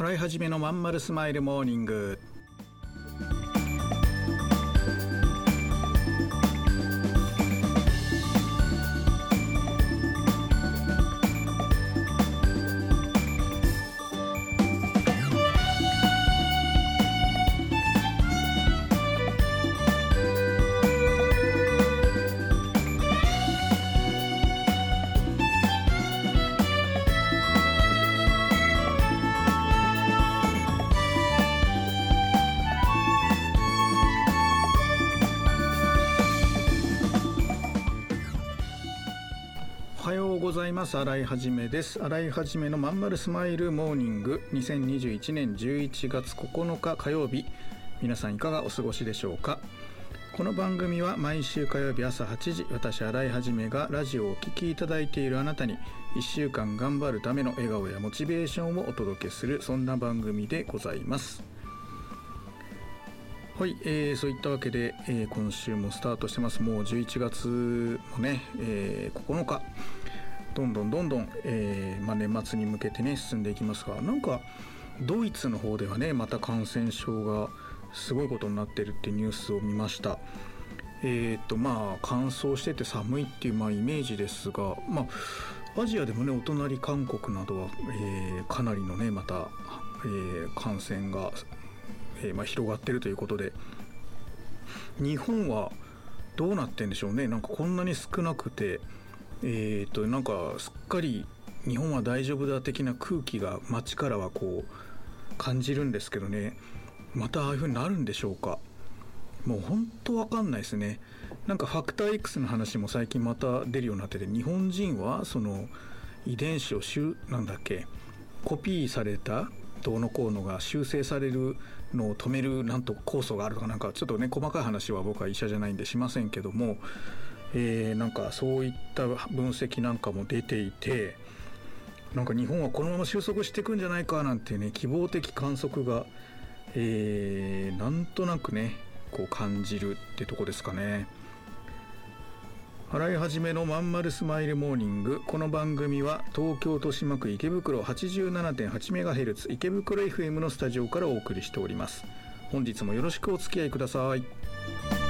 払い始めのまんまるスマイルモーニング。ます。新井はじめです。新井はじめのまんまるスマイルモーニング。2021年11月9日火曜日。皆さんいかがお過ごしでしょうか？この番組は毎週火曜日朝8時私新井はじめがラジオをお聴きいただいているあなたに1週間頑張るための笑顔やモチベーションをお届けするそんな番組でございます。はい、えー、そういったわけで、えー今週もスタートしてます。もう11月もね、えー9日どんどんどんどん、えーまあ、年末に向けてね進んでいきますがなんかドイツの方ではねまた感染症がすごいことになってるってニュースを見ました。えっ、とまあ乾燥してて寒いっていうまあイメージですがまあアジアでもねお隣韓国などは、えーかなりのねまた、えー感染が、えーまあ、広がってるということで日本はどうなってんでしょうね。なんかこんなに少なくてえー、となんかすっかり日本は大丈夫だ的な空気が街からはこう感じるんですけどね。またああいう風になるんでしょうか？もう本当わかんないですね。なんかファクター X の話も最近また出るようになってて日本人はその遺伝子を修なんだっけ？コピーされたどうのこうのが修正されるのを止めるなんと酵素があるとかなんかちょっとね細かい話は僕は医者じゃないんでしませんけどもえーなんかそういった分析なんかも出ていてなんか日本はこのまま収束していくんじゃないかなんてね希望的観測が、えーなんとなくねこう感じるってとこですかね。払い始めのまんまるスマイルモーニング。この番組は東京豊島区池袋 87.8MHz 池袋 FM のスタジオからお送りしております。本日もよろしくお付き合いください。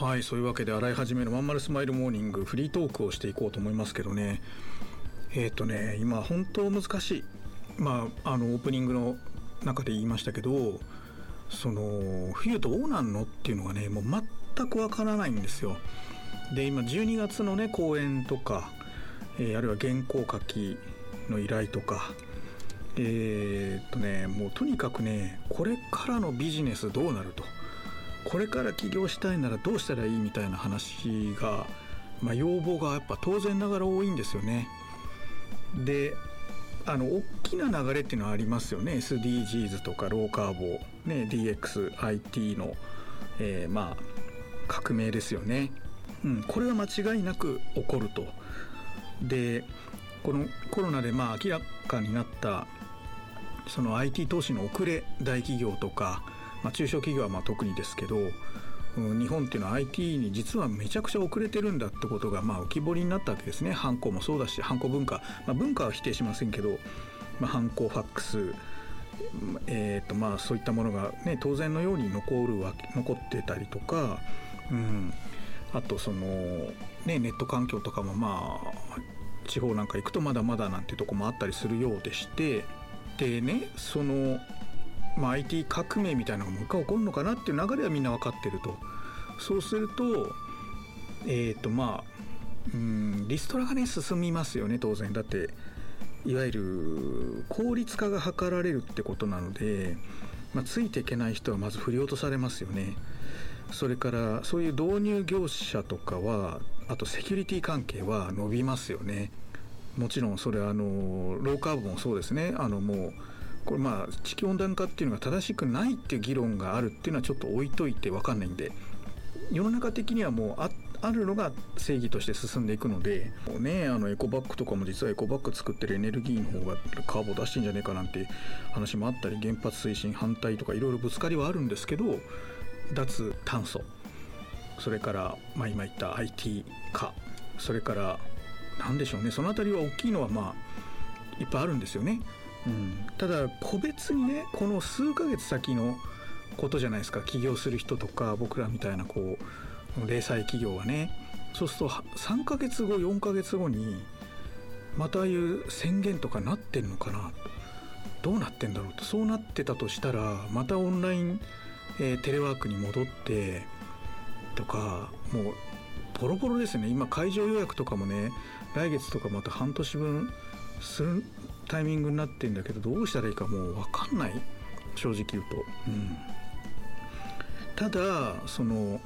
はいそういうわけで洗い始めのまんまるスマイルモーニングフリートークをしていこうと思いますけどね。えっ、とね今本当難しいまああのオープニングの中で言いましたけどその冬どうなんのっていうのがねもう全くわからないんですよ。で今12月のね公演とか、えーあるいは原稿書きの依頼とかえーっとねもうとにかくねこれからのビジネスどうなると。これから起業したいならどうしたらいいみたいな話が、まあ、要望がやっぱ当然ながら多いんですよね。であの大きな流れっていうのはありますよね SDGs とかローカーボー、ね、DXIT の、えーまあ革命ですよね。うん、これは間違いなく起こると。でこのコロナでまあ明らかになったその IT 投資の遅れ大企業とか、まあ、中小企業はま特にですけど日本っていうのは IT に実はめちゃくちゃ遅れてるんだってことがまあ浮き彫りになったわけですね。ハンコもそうだしハンコ文化、まあ、文化は否定しませんけど、まあ、ハンコファックスえーとまあ、そういったものが、ね、当然のように残るわけ残ってたりとか、うん、あとその、ね、ネット環境とかもまあ地方なんか行くとまだまだなんてとこもあったりするようでしてでねその、まあ、IT 革命みたいなのがもう一回起こるのかなっていう流れはみんな分かってるとそうするとえっ、ー、とまあうんリストラがね進みますよね当然だっていわゆる効率化が図られるってことなので、まあ、ついていけない人はまず振り落とされますよね。それからそういう導入業者とかはあとセキュリティ関係は伸びますよね。もちろんそれはあのローカーブもそうですねあのもうこれまあ地球温暖化っていうのが正しくないっていう議論があるっていうのはちょっと置いといて分かんないんで世の中的にはもうああるのが正義として進んでいくのでもう、ね、あのエコバッグとかも実はエコバッグ作ってるエネルギーの方がカーボン出してんじゃねえかなんて話もあったり原発推進反対とかいろいろぶつかりはあるんですけど脱炭素それから、まあ、今言った IT 化それから何でしょうねその辺りは大きいのはまあいっぱいあるんですよね。うん、ただ個別にねこの数ヶ月先のことじゃないですか。起業する人とか僕らみたいなこう零細企業はね。そうすると3ヶ月後4ヶ月後にまたああいう宣言とかなってんのかな。どうなってんだろうと。そうなってたとしたらまたオンライン、えー、テレワークに戻ってとかもうボロボロですね。今会場予約とかもね来月とかまた半年分するタイミングになってんだけどどうしたらいいかもう分かんない。正直言うと。うん、ただその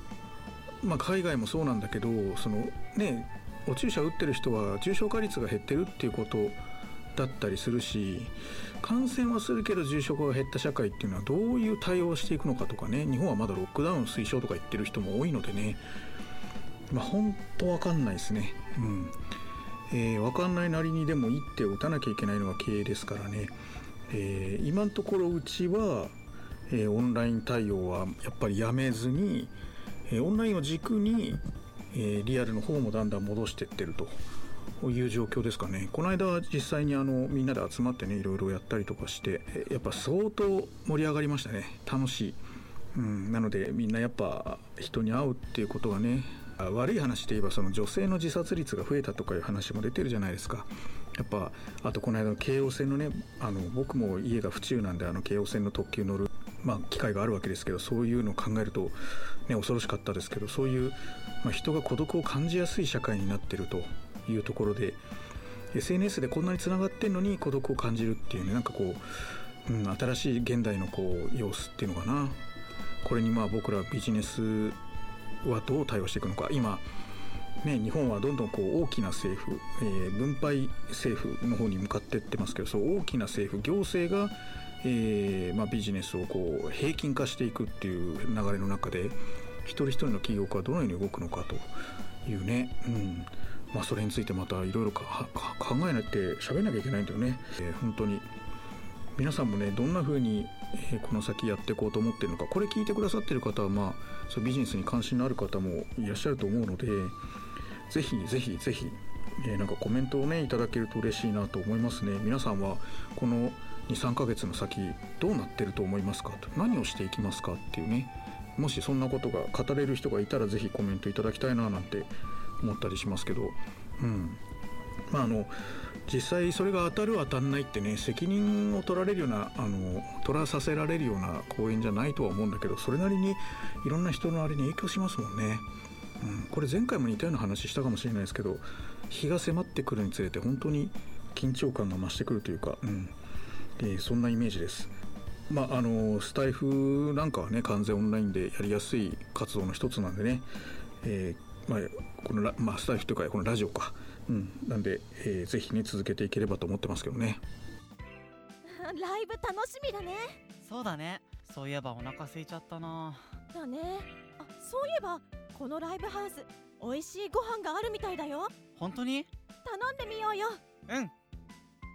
まあ、海外もそうなんだけどそのねお注射打ってる人は重症化率が減ってるっていうことだったりするし感染はするけど重症化が減った社会っていうのはどういう対応をしていくのかとかね日本はまだロックダウン推奨とか言ってる人も多いのでね。まあ本当わかんないですね。うん。えー、分かんないなりにでも一手を打たなきゃいけないのが経営ですからね、えー、今のところうちは、えー、オンライン対応はやっぱりやめずにえオンラインを軸に、えリアルの方もだんだん戻していってるという状況ですかね。この間は実際にあのみんなで集まってねいろいろやったりとかしてやっぱ相当盛り上がりましたね。楽しい、うん、なのでみんなやっぱ人に会うっていうことがね悪い話で言えばその女性の自殺率が増えたとかいう話も出てるじゃないですか。やっぱあとこの間の京王線のねあの僕も家が府中なんであの京王線の特急乗るまあ、機会があるわけですけどそういうのを考えると、ね、恐ろしかったですけどそういう、まあ、人が孤独を感じやすい社会になってるというところで SNS でこんなにつながってんのに孤独を感じるっていうねなんかこう、うん、新しい現代のこう様子っていうのかな。これにまあ僕らビジネスはどう対応していくのか。今ね、日本はどんどんこう大きな政府、えー、分配政府の方に向かっていってますけどそう大きな政府行政がえーまあ、ビジネスをこう平均化していくっていう流れの中で一人一人の起業家はどのように動くのかというね、うん。まあ、それについてまたいろいろ考えなって喋んなきゃいけないんだよね、えー、本当に。皆さんもねどんな風に、この先やっていこうと思ってるのか。これ聞いてくださってる方はまあそうビジネスに関心のある方もいらっしゃると思うのでぜひぜひぜひ、えー、なんかコメントをねいただけると嬉しいなと思いますね。皆さんはこの23ヶ月の先どうなってると思いますか？と何をしていきますかっていうね。もしそんなことが語れる人がいたら是非コメントいただきたいななんて思ったりしますけど。うん。まああの実際それが当たる当たんないってね責任を取られるようなあの取らさせられるような講演じゃないとは思うんだけどそれなりにいろんな人のあれに影響しますもんね。うん、これ前回も似たような話したかもしれないですけど日が迫ってくるにつれて本当に緊張感が増してくるというか、うん、えー、そんなイメージです。まあ、あのスタイフなんかはね完全オンラインでやりやすい活動の一つなんでね、えー、まあ、このラ、まあ、スタイフというかこのラジオか、うん、なんで、えー、ぜひね続けていければと思ってますけどね。ライブ楽しみだね。そうだね。そういえばお腹空いちゃったな。だね。あそういえばこのライブハウス美味しいご飯があるみたいだよ。本当に？頼んでみようよ。うん。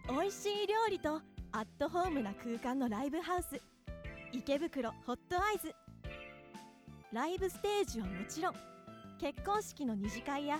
美味しい料理とアットホームな空間のライブハウス。池袋ホットアイズライブステージはもちろん結婚式の二次会や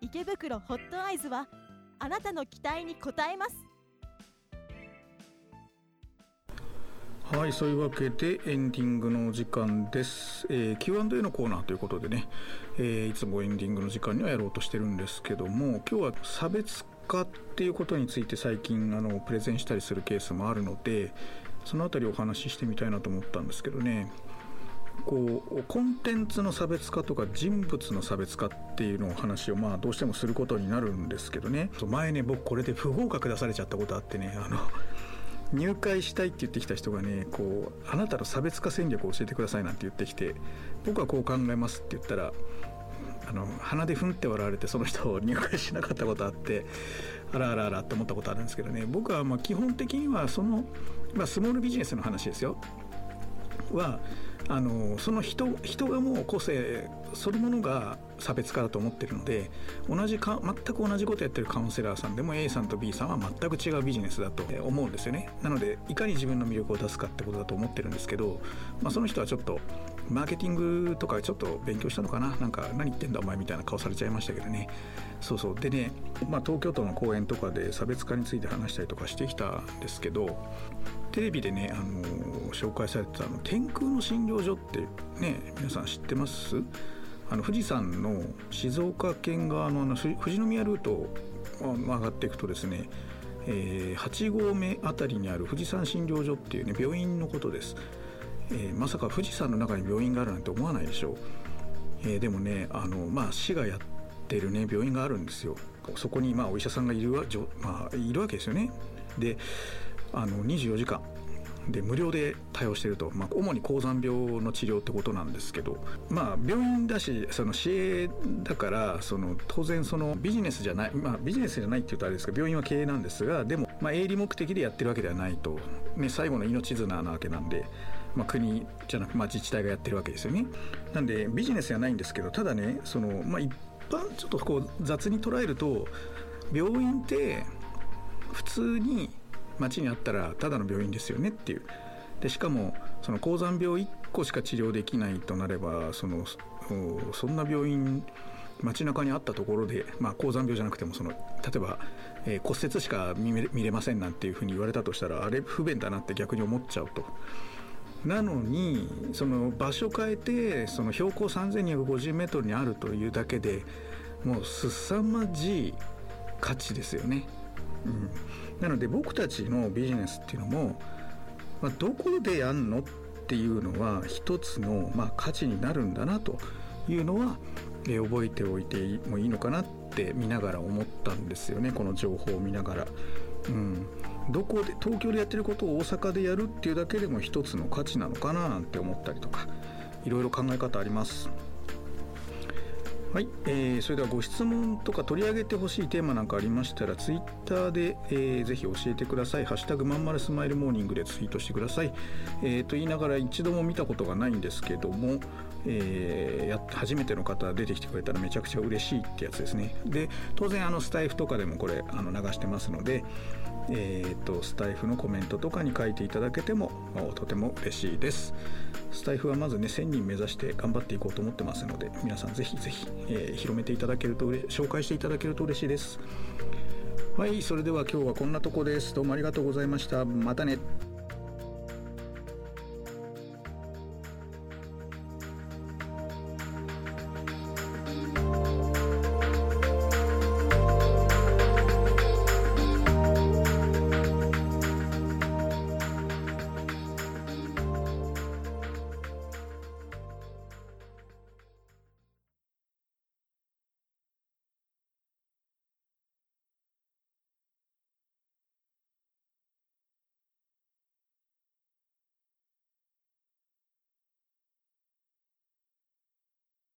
池袋ホットアイズはあなたの期待に応えます。はいそういうわけでエンディングの時間です、えー Q&A のコーナーということでね、えーいつもエンディングの時間にはやろうとしてるんですけども今日は差別化っていうことについて最近あのプレゼンしたりするケースもあるのでそのあたりお話ししてみたいなと思ったんですけどね。こうコンテンツの差別化とか人物の差別化っていうのを話をまあどうしてもすることになるんですけどね。前ね僕これで不合格出されちゃったことあってねあの入会したいって言ってきた人がねこうあなたの差別化戦略を教えてくださいなんて言ってきて僕はこう考えますって言ったらあの鼻でふんって笑われてその人を入会しなかったことあってあらあらあらって思ったことあるんですけどね。僕はまあ基本的にはその、まあ、スモールビジネスの話ですよ。はあのその人人がもう個性そのものが差別化だと思ってるので同じか全く同じことやってるカウンセラーさんでも A さんと B さんは全く違うビジネスだと思うんですよね。なのでいかに自分の魅力を出すかってことだと思ってるんですけど、まあ、その人はちょっとマーケティングとかちょっと勉強したのかな？なんか何言ってんだお前みたいな顔されちゃいましたけどね。そうそう。でね、まあ、東京都の講演とかで差別化について話したりとかしてきたんですけどテレビでね、あの紹介されてたあの天空の診療所ってね皆さん知ってます？あの富士山の静岡県側のあの富士宮ルートを上がっていくとですね、えー8合目あたりにある富士山診療所っていうね病院のことです、えーまさか富士山の中に病院があるなんて思わないでしょう、えーでもねあの、まあ、市がやってるね病院があるんですよ。そこにまあお医者さんがいるわ、まあ、いるわけですよね。であの24時間で無料で対応してると、まあ、主に高山病の治療ってことなんですけど、まあ、病院だしその市営だからその当然そのビジネスじゃない、まあ、ビジネスじゃないっていうとあれですけど病院は経営なんですがでも、まあ、営利目的でやってるわけではないと、ね、最後の命綱なわけなんで。まあ、国じゃなく、まあ、自治体がやってるわけですよね。なんでビジネスじゃないんですけどただねその、まあ、一般ちょっとこう雑に捉えると病院って普通に町にあったらただの病院ですよねっていうでしかもその高山病1個しか治療できないとなればそのそんな病院街中にあったところで、まあ、高山病じゃなくてもその例えば、えー骨折しか見れませんなんていうふうに言われたとしたらあれ不便だなって逆に思っちゃうと。なのにその場所変えてその標高 3250m にあるというだけでもう凄まじい価値ですよね。うん、なので僕たちのビジネスっていうのも、まあ、どこでやんのっていうのは一つの、まあ、価値になるんだなというのは、えー覚えておいてもいいのかなって見ながら思ったんですよねこの情報を見ながら。うん、どこで東京でやってることを大阪でやるっていうだけでも一つの価値なのかななんて思ったりとかいろいろ考え方あります。はい、えーそれではご質問とか取り上げてほしいテーマなんかありましたらツイッターで、えーぜひ教えてください「ハッシュタグまんまるスマイルモーニング」でツイートしてください、えーと言いながら一度も見たことがないんですけども、えーや初めての方出てきてくれたらめちゃくちゃ嬉しいってやつですね。で当然あのスタイフとかでもこれあの流してますのでえー、とスタイフのコメントとかに書いていただけてもとても嬉しいです。スタイフはまずね1000人目指して頑張っていこうと思ってますので皆さんぜひぜひ、えー広めていただけると紹介していただけると嬉しいです。はいそれでは今日はこんなとこです。どうもありがとうございました。またね。